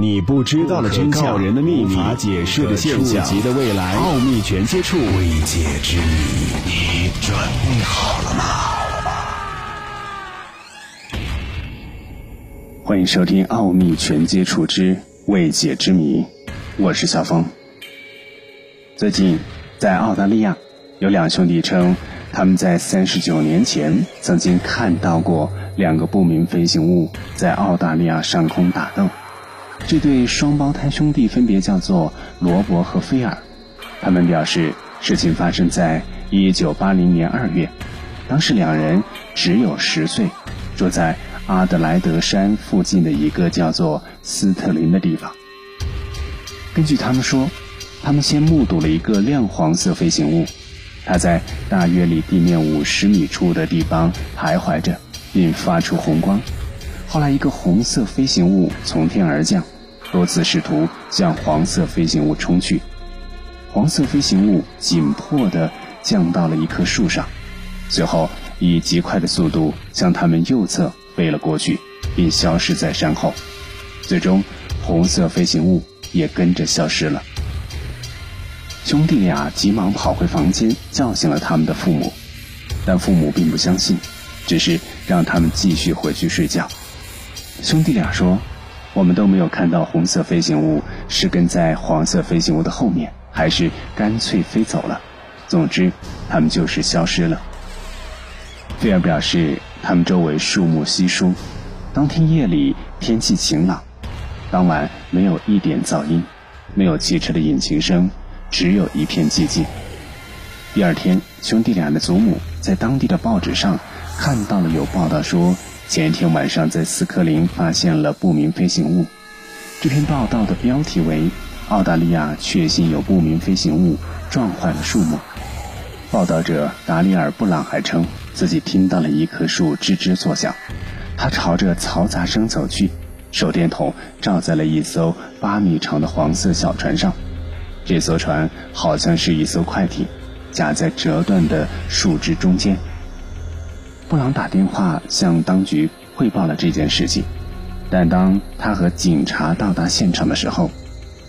你不知道的真相，人的秘密，无法解释的现象，级的未来，奥秘全接触，未解之谜，你准备好了吗？欢迎收听《奥秘全接触之未解之谜》，我是小峰。最近，在澳大利亚，有两兄弟称，他们在三十九年前曾经看到过两个不明飞行物在澳大利亚上空打斗。这对双胞胎兄弟分别叫做罗伯和菲尔，他们表示事情发生在一九八零年二月，当时两人只有十岁，住在阿德莱德山附近的一个叫做斯特林的地方。根据他们说，他们先目睹了一个亮黄色飞行物，它在大约离地面五十米处的地方徘徊着，并发出红光。后来，一个红色飞行物从天而降。多次试图向黄色飞行物冲去，黄色飞行物紧迫地降到了一棵树上，随后以极快的速度向他们右侧飞了过去，并消失在山后。最终，红色飞行物也跟着消失了。兄弟俩急忙跑回房间，叫醒了他们的父母，但父母并不相信，只是让他们继续回去睡觉。兄弟俩说。我们都没有看到红色飞行物是跟在黄色飞行物的后面，还是干脆飞走了。总之，他们就是消失了。菲尔表示，他们周围树木稀疏，当天夜里天气晴朗，当晚没有一点噪音，没有汽车的引擎声，只有一片寂静。第二天，兄弟俩的祖母在当地的报纸上看到了有报道说。前一天晚上，在斯科林发现了不明飞行物。这篇报道的标题为“澳大利亚确信有不明飞行物撞坏了树木”。报道者达里尔·布朗还称，自己听到了一棵树吱吱作响。他朝着嘈杂声走去，手电筒照在了一艘八米长的黄色小船上。这艘船好像是一艘快艇，夹在折断的树枝中间。布朗打电话向当局汇报了这件事情，但当他和警察到达现场的时候，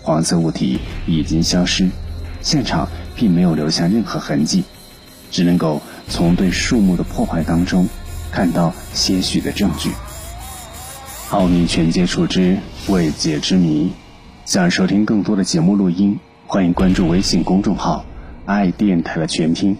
黄色物体已经消失，现场并没有留下任何痕迹，只能够从对树木的破坏当中看到些许的证据。奥秘全接触之未解之谜，想收听更多的节目录音，欢迎关注微信公众号“爱电台”的全拼。